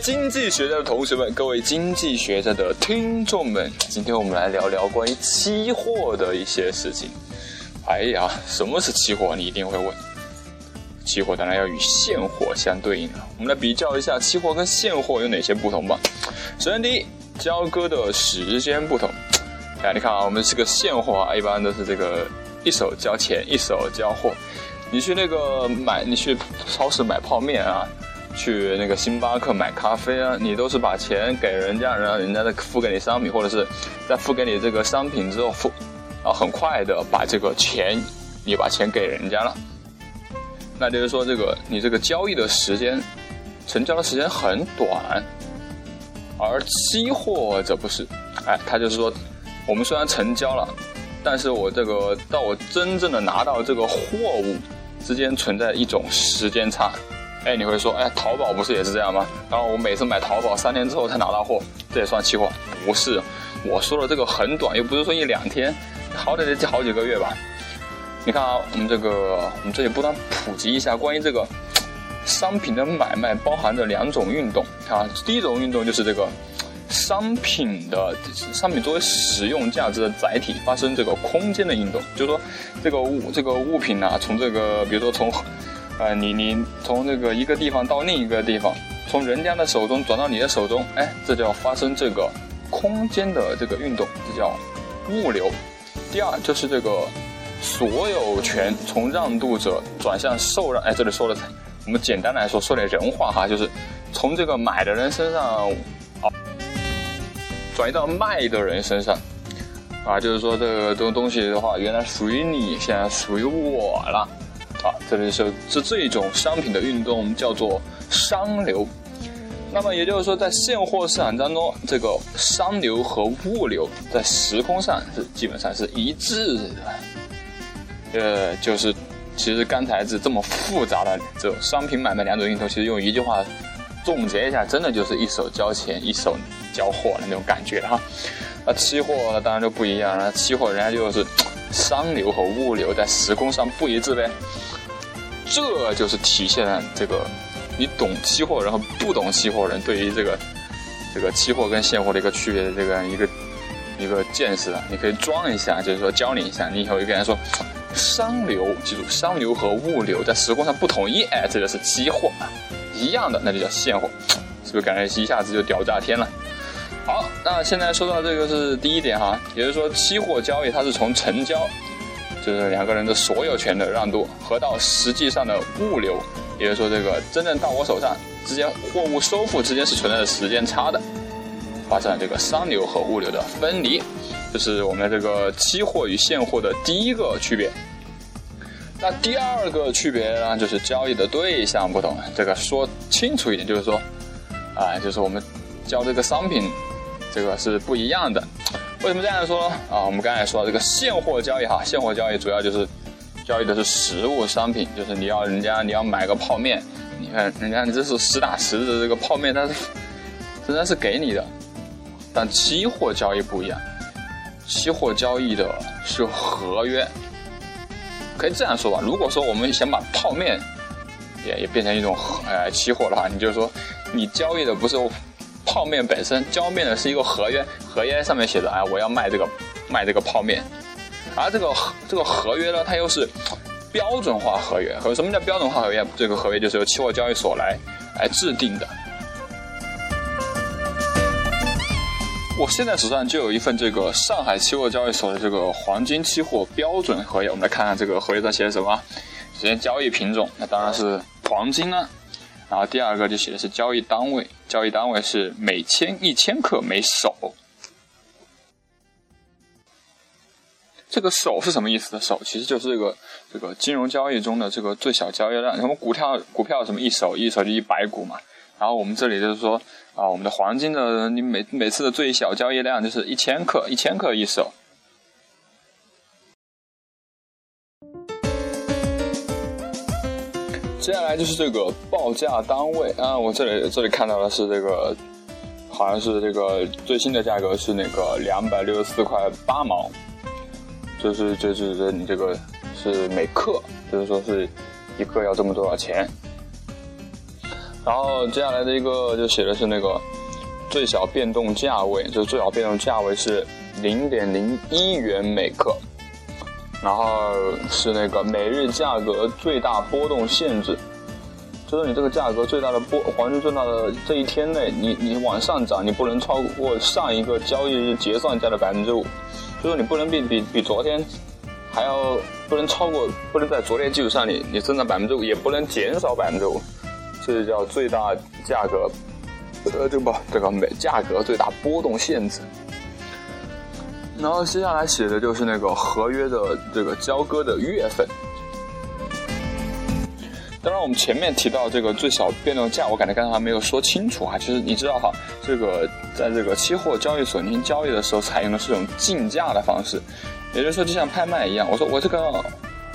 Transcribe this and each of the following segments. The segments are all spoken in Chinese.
经济学家的同学们，各位经济学家的听众们，今天我们来聊聊关于期货的一些事情。哎呀，什么是期货？你一定会问。期货当然要与现货相对应了。我们来比较一下期货跟现货有哪些不同吧。首先，第一，交割的时间不同。哎，你看啊，我们这个现货啊，一般都是这个一手交钱，一手交货。你去那个买，你去超市买泡面啊。去那个星巴克买咖啡啊，你都是把钱给人家，然后人家再付给你商品，或者是在付给你这个商品之后付，啊，很快的把这个钱，你把钱给人家了。那就是说，这个你这个交易的时间，成交的时间很短，而期货则不是，哎，它就是说，我们虽然成交了，但是我这个到我真正的拿到这个货物之间存在一种时间差。哎，你会说，哎，淘宝不是也是这样吗？然后我每次买淘宝三天之后才拿到货，这也算期货？不是，我说的这个很短，又不是说一两天，好歹得好几个月吧。你看啊，我们这个我们这里不断普及一下关于这个商品的买卖，包含着两种运动啊。第一种运动就是这个商品的商品作为使用价值的载体发生这个空间的运动，就是说这个物这个物品呢，从这个比如说从。呃，你你从这个一个地方到另一个地方，从人家的手中转到你的手中，哎，这叫发生这个空间的这个运动，这叫物流。第二就是这个所有权从让渡者转向受让，哎，这里说的，我们简单来说说点人话哈，就是从这个买的人身上啊转移到卖的人身上，啊，就是说这个东东西的话，原来属于你，现在属于我了。啊，这里是是这一种商品的运动叫做商流，那么也就是说，在现货市场当中，这个商流和物流在时空上是基本上是一致的。呃，就是其实刚才是这么复杂的这种商品买卖两种运动，其实用一句话总结一下，真的就是一手交钱，一手交货的那种感觉哈。那期货当然就不一样了，期货人家就是商流和物流在时空上不一致呗。这就是体现了这个你懂期货人和不懂期货人对于这个这个期货跟现货的一个区别的这个一个一个见识啊，你可以装一下，就是说教你一下，你以后就跟人说，商流，记住商流和物流在时空上不统一，哎，这个是期货啊，一样的那就叫现货，是不是感觉一下子就屌炸天了？好，那现在说到这个是第一点哈，也就是说期货交易它是从成交。就是两个人的所有权的让渡，和到实际上的物流，也就是说，这个真正到我手上之间货物收付之间是存在时间差的，发生了这个商流和物流的分离，这是我们这个期货与现货的第一个区别。那第二个区别呢，就是交易的对象不同。这个说清楚一点，就是说，啊，就是我们交这个商品，这个是不一样的。为什么这样说？啊，我们刚才说这个现货交易哈，现货交易主要就是交易的是实物商品，就是你要人家你要买个泡面，你看人家这是实打实的这个泡面，它是人家是给你的。但期货交易不一样，期货交易的是合约。可以这样说吧，如果说我们想把泡面也也变成一种呃期货的话，你就说你交易的不是。泡面本身交面的是一个合约，合约上面写着，哎，我要卖这个，卖这个泡面，而这个这个合约呢，它又是标准化合约。和什么叫标准化合约？这个合约就是由期货交易所来来制定的。我现在手上就有一份这个上海期货交易所的这个黄金期货标准合约，我们来看看这个合约上写的什么。首先，交易品种，那当然是黄金了。然后第二个就写的是交易单位，交易单位是每千一千克每手。这个手是什么意思的？手其实就是这个这个金融交易中的这个最小交易量。什么股票股票什么一手一手就一百股嘛。然后我们这里就是说啊，我们的黄金的你每每次的最小交易量就是一千克，一千克一手。接下来就是这个报价单位啊，我这里这里看到的是这个，好像是这个最新的价格是那个两百六十四块八毛，就是就是你这个是每克，就是说是一克要这么多少钱。然后接下来的一个就写的是那个最小变动价位，就是最小变动价位是零点零一元每克，然后是那个每日价格最大波动限制。就是你这个价格最大的波，黄金最大的这一天内，你你往上涨，你不能超过上一个交易日结算价的百分之五，就是你不能比比比昨天还要不能超过，不能在昨天基础上你你增长百分之五，也不能减少百分之五，这叫最大价格，呃，这个不这个每价格最大波动限制。然后接下来写的就是那个合约的这个交割的月份。当然，我们前面提到这个最小变动价，我感觉刚才还没有说清楚哈。其实你知道哈，这个在这个期货交易所进行交易的时候，采用的是这种竞价的方式，也就是说，就像拍卖一样。我说我这个，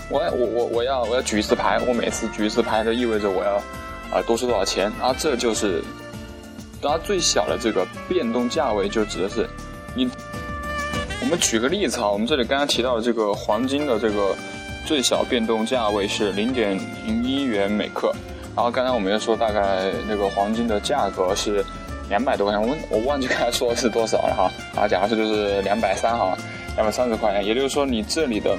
我我我我要我要举一次牌，我每次举一次牌，就意味着我要啊多出多少钱啊？这就是然后最小的这个变动价位，就指的是你。我们举个例子哈，我们这里刚刚提到的这个黄金的这个。最小变动价位是零点零一元每克，然后刚才我们又说大概那个黄金的价格是两百多块钱，我我忘记刚才说的是多少了哈，啊，假设就是两百三哈，两百三十块钱，也就是说你这里的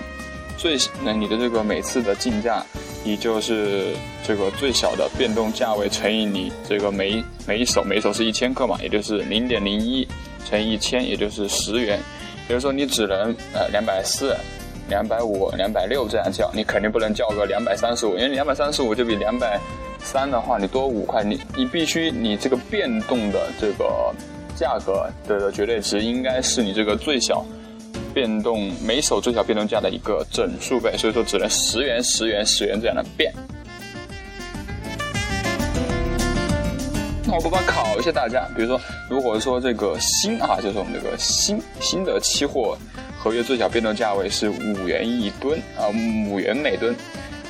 最那你的这个每次的竞价，也就是这个最小的变动价位乘以你这个每每一手每一手是一千克嘛，也就是零点零一乘以一千，也就是十元，比如说你只能呃两百四。两百五、两百六这样叫，你肯定不能叫个两百三十五，因为两百三十五就比两百三的话，你多五块，你你必须你这个变动的这个价格的绝对值应该是你这个最小变动每手最小变动价的一个整数倍，所以说只能十元、十元、十元这样的变。那我不妨考一下大家，比如说，如果说这个锌啊，就是我们这个锌锌的期货。合约最小变动价位是五元一吨啊，五元每吨。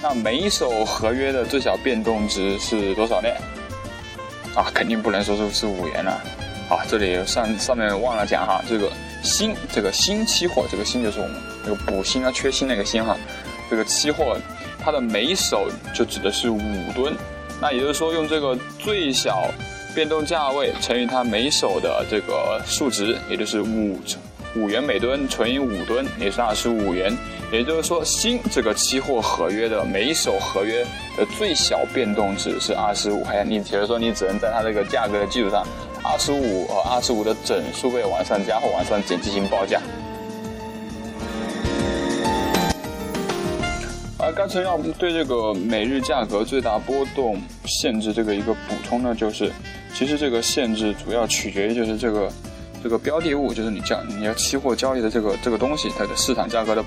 那每一手合约的最小变动值是多少呢？啊，肯定不能说是是五元了。啊，这里上上面忘了讲哈，这个锌，这个锌期货，这个锌就是我们那个补锌啊、缺锌那个锌哈。这个期货它的每一手就指的是五吨。那也就是说，用这个最小变动价位乘以它每手的这个数值，也就是五。五元每吨乘以五吨也是二十五元，也就是说，新这个期货合约的每一手合约的最小变动值是二十五块钱。你比如说，你只能在它这个价格的基础上，二十五和二十五的整数倍往上加或往上减进行报价。而刚才要对这个每日价格最大波动限制这个一个补充呢，就是其实这个限制主要取决于就是这个。这个标的物就是你交你要期货交易的这个这个东西，它的市场价格的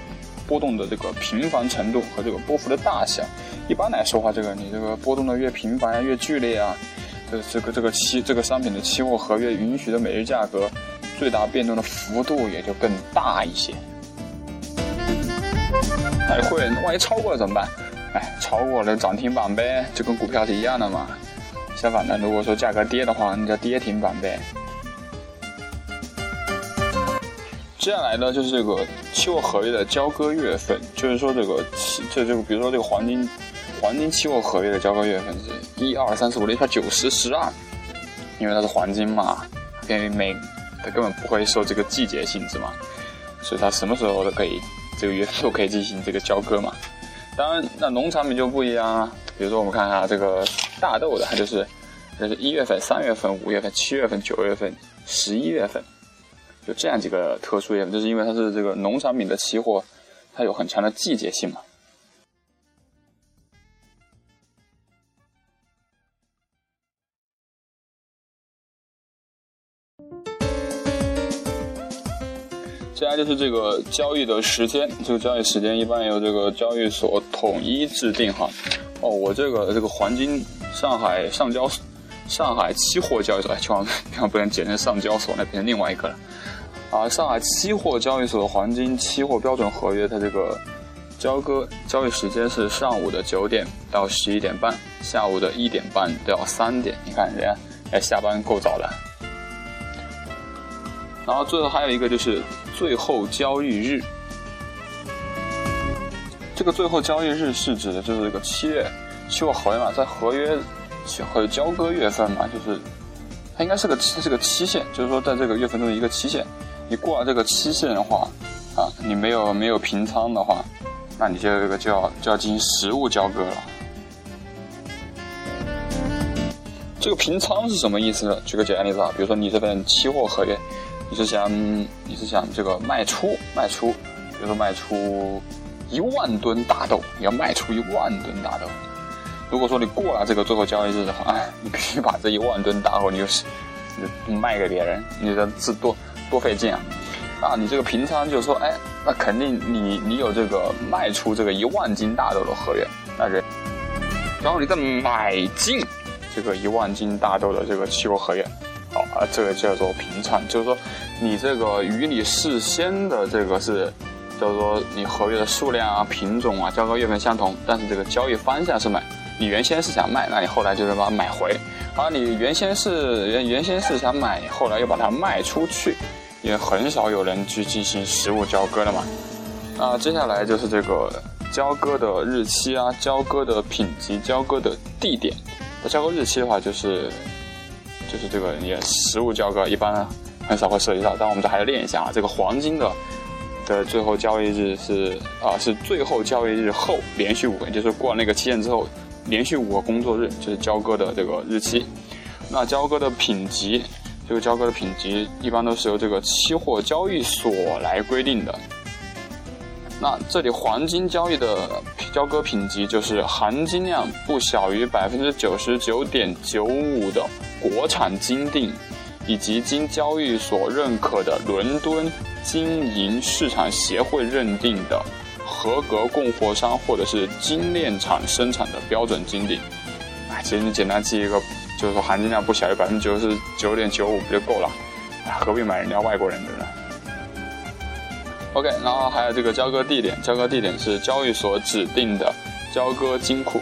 波动的这个频繁程度和这个波幅的大小。一般来说话，这个你这个波动的越频繁啊，越剧烈啊，这这个这个期这个商品的期货合约允许的每日价格最大变动的幅度也就更大一些。哎，会万一超过了怎么办？哎，超过了涨停板呗，就跟股票是一样的嘛。相反的，如果说价格跌的话，那叫跌停板呗。接下来呢，就是这个期货合约的交割月份，就是说这个期，这就比如说这个黄金，黄金期货合约的交割月份是一二三四五六七八九十十二，因为它是黄金嘛，因为每它根本不会受这个季节性质嘛，所以它什么时候都可以，这个月都可以进行这个交割嘛。当然，那农产品就不一样啊，比如说我们看一下这个大豆的，它就是，这是一月份、三月份、五月份、七月份、九月份、十一月份。就这样几个特殊月份，就是因为它是这个农产品的期货，它有很强的季节性嘛。就是这个交易的时间，这个交易时间一般由这个交易所统一制定哈。哦，我这个这个黄金上海上交上海期货交易所，千万千万不能简称上交所，那变成另外一个了。啊，上海期货交易所的黄金期货标准合约，它这个交割交易时间是上午的九点到十一点半，下午的一点半到三点。你看人家哎下班够早的。然后最后还有一个就是最后交易日，这个最后交易日是指的就是这个七月期货合约嘛，在合约期还有交割月份嘛，就是它应该是个它是个期限，就是说在这个月份中的一个期限，你过了这个期限的话，啊，你没有没有平仓的话，那你就这个就要就要进行实物交割了。这个平仓是什么意思呢？举个简单例子啊，比如说你这份期货合约，你是想你是想这个卖出卖出，比如说卖出一万吨大豆，你要卖出一万吨大豆。如果说你过了这个最后交易日的话，哎，你必须把这一万吨大豆你就是卖给别人，你这是多多费劲啊！啊，你这个平仓就是说，哎，那肯定你你有这个卖出这个一万斤大豆的合约，那人，然后你再买进。这个一万斤大豆的这个期货合约，啊，这个叫做平仓，就是说你这个与你事先的这个是，叫做你合约的数量啊、品种啊、交割月份相同，但是这个交易方向是买。你原先是想卖，那你后来就是把它买回；而你原先是原原先是想买，后来又把它卖出去，也很少有人去进行实物交割的嘛。那接下来就是这个交割的日期啊、交割的品级、交割的地点。那交割日期的话，就是就是这个也实物交割一般很少会涉及到，但我们这还要练一下啊。这个黄金的的最后交易日是啊，是最后交易日后连续五个，就是过了那个期限之后，连续五个工作日就是交割的这个日期。那交割的品级，这个交割的品级一般都是由这个期货交易所来规定的。那这里黄金交易的交割品级就是含金量不小于百分之九十九点九五的国产金锭，以及经交易所认可的伦敦金银市场协会认定的合格供货商或者是精炼厂生产的标准金锭。哎，其实你简单记一个，就是说含金量不小于百分之九十九点九五不就够了？何必买人家外国人的呢？OK，然后还有这个交割地点，交割地点是交易所指定的交割金库。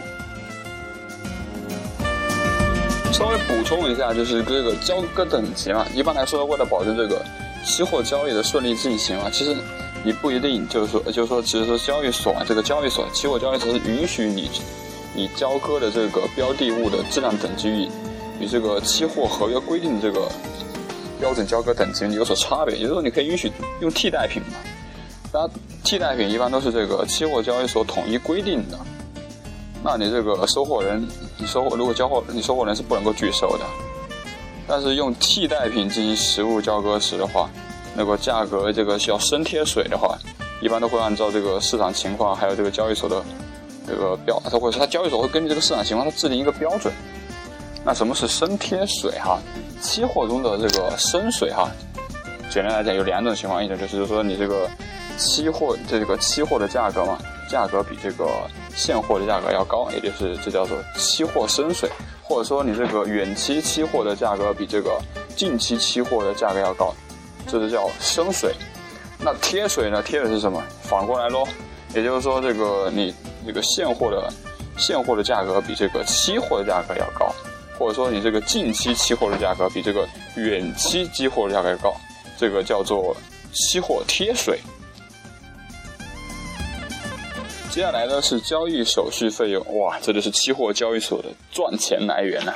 稍微补充一下，就是这个交割等级嘛，一般来说，为了保证这个期货交易的顺利进行啊，其实你不一定就是说，就是说，其实说交易所啊，这个交易所，期货交易所是允许你，你交割的这个标的物的质量等级与与这个期货合约规定的这个标准交割等级有所差别，也就是说，你可以允许用替代品嘛。那替代品一般都是这个期货交易所统一规定的，那你这个收货人，你收货如果交货，你收货人是不能够拒收的。但是用替代品进行实物交割时的话，那个价格这个需要生贴水的话，一般都会按照这个市场情况，还有这个交易所的这个标，或者说它交易所会根据这个市场情况，它制定一个标准。那什么是生贴水哈？期货中的这个生水哈，简单来讲有两种情况，一种就是说你这个。期货这个期货的价格嘛，价格比这个现货的价格要高，也就是这叫做期货深水，或者说你这个远期期货的价格比这个近期期货的价格要高，这就叫深水。那贴水呢？贴的是什么？反过来喽，也就是说这个你这个现货的现货的价格比这个期货的价格要高，或者说你这个近期期货的价格比这个远期期货的价格要高，这个叫做期货贴水。接下来呢是交易手续费用，哇，这就是期货交易所的赚钱来源呐。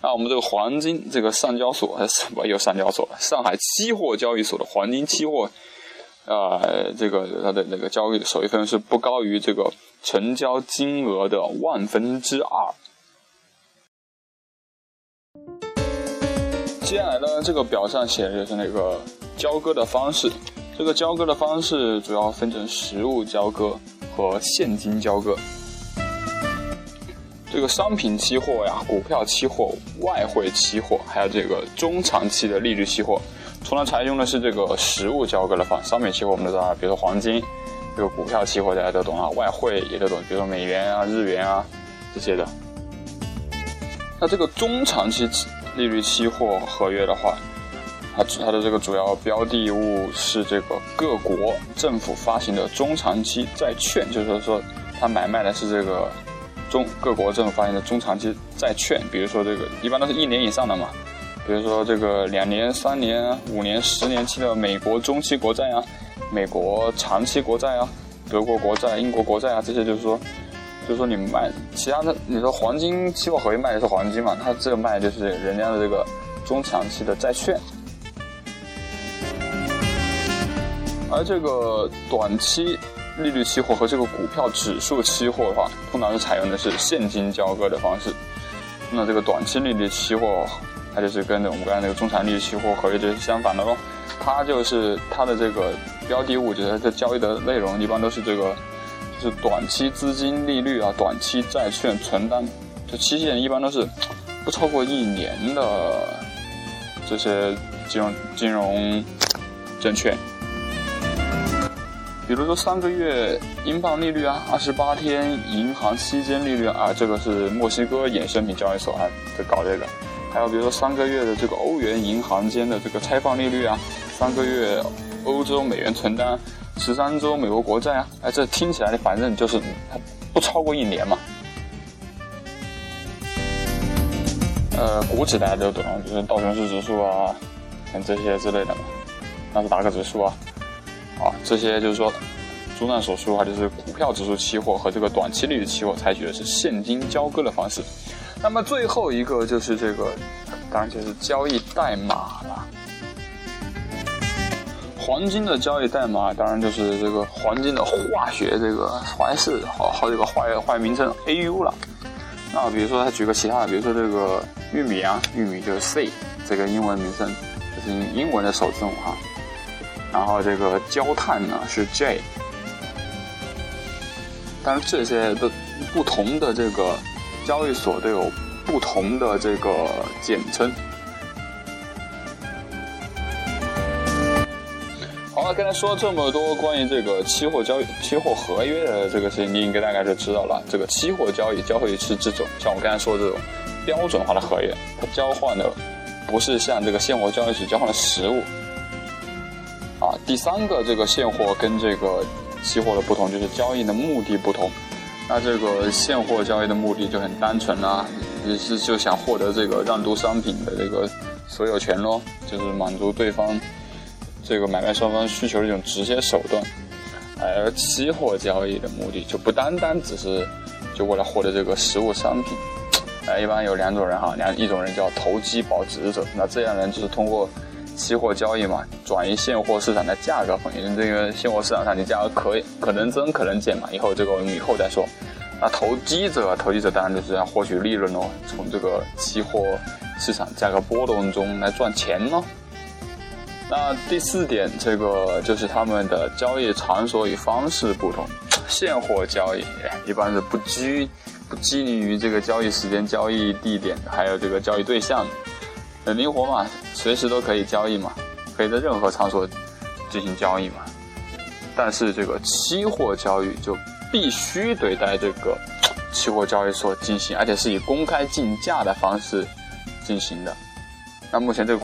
那我们这个黄金，这个上交所还是什么又上交所了？上海期货交易所的黄金期货，啊，这个它的那个交易手续费用是不高于这个成交金额的万分之二。接下来呢，这个表上写的就是那个交割的方式，这个交割的方式主要分成实物交割。和现金交割，这个商品期货呀、股票期货、外汇期货，还有这个中长期的利率期货，除了采用的是这个实物交割的方，商品期货我们都知道，比如说黄金，这个股票期货大家都懂啊，外汇也都懂，比如说美元啊、日元啊这些的。那这个中长期利率期货合约的话，它它的这个主要标的物是这个各国政府发行的中长期债券，就是说它买卖的是这个中各国政府发行的中长期债券，比如说这个一般都是一年以上的嘛，比如说这个两年、三年、五年、十年期的美国中期国债啊，美国长期国债啊，德国国债、英国国债啊，这些就是说就是说你卖其他的，你说黄金期货合约卖的是黄金嘛，它这个卖的就是人家的这个中长期的债券。而这个短期利率期货和这个股票指数期货的话，通常是采用的是现金交割的方式。那这个短期利率期货，它就是跟我们刚才那个中长利率期货合约就是相反的喽。它就是它的这个标的物，就是它交易的内容，一般都是这个，就是短期资金利率啊，短期债券存单，这期限一般都是不超过一年的这些金融金融证券。比如说三个月英镑利率啊，二十八天银行期间利率啊，这个是墨西哥衍生品交易所啊在搞这个。还有比如说三个月的这个欧元银行间的这个拆放利率啊，三个月欧洲美元存单，十三周美国国债啊，哎，这听起来反正就是它不超过一年嘛。呃，股指大家都懂，就是道琼斯指数啊，像这些之类的嘛，纳斯达克指数啊。啊，这些就是说，综上所述的话，就是股票指数期货和这个短期利率期货采取的是现金交割的方式。那么最后一个就是这个，当然就是交易代码了。黄金的交易代码当然就是这个黄金的化学这个化学式，好好几个化学化学名称 AU 了。那比如说他举个其他的，比如说这个玉米啊，玉米就是 C 这个英文名称，就是英文的首字母哈。然后这个焦炭呢是 J，但是这些的不同的这个交易所都有不同的这个简称。好了，刚才说这么多关于这个期货交易、期货合约的这个事情，你应该大概就知道了。这个期货交易交易是这种，像我刚才说的这种标准化的合约，它交换的不是像这个现货交易时交换的实物。第三个这个现货跟这个期货的不同就是交易的目的不同。那这个现货交易的目的就很单纯啦，也是就想获得这个让渡商品的这个所有权咯，就是满足对方这个买卖双方需求的一种直接手段。而期货交易的目的就不单单只是就为了获得这个实物商品。呃，一般有两种人哈，两一种人叫投机保值者，那这样人就是通过。期货交易嘛，转移现货市场的价格风险。这个现货市场上，你价格可以可能增可能减嘛，以后这个我们以后再说。那投机者，投机者当然就是要获取利润喽，从这个期货市场价格波动中来赚钱喽。那第四点，这个就是他们的交易场所与方式不同。现货交易一般是不拘不拘泥于这个交易时间、交易地点，还有这个交易对象。很灵活嘛，随时都可以交易嘛，可以在任何场所进行交易嘛。但是这个期货交易就必须得在这个 期货交易所进行，而且是以公开竞价的方式进行的。那目前这个。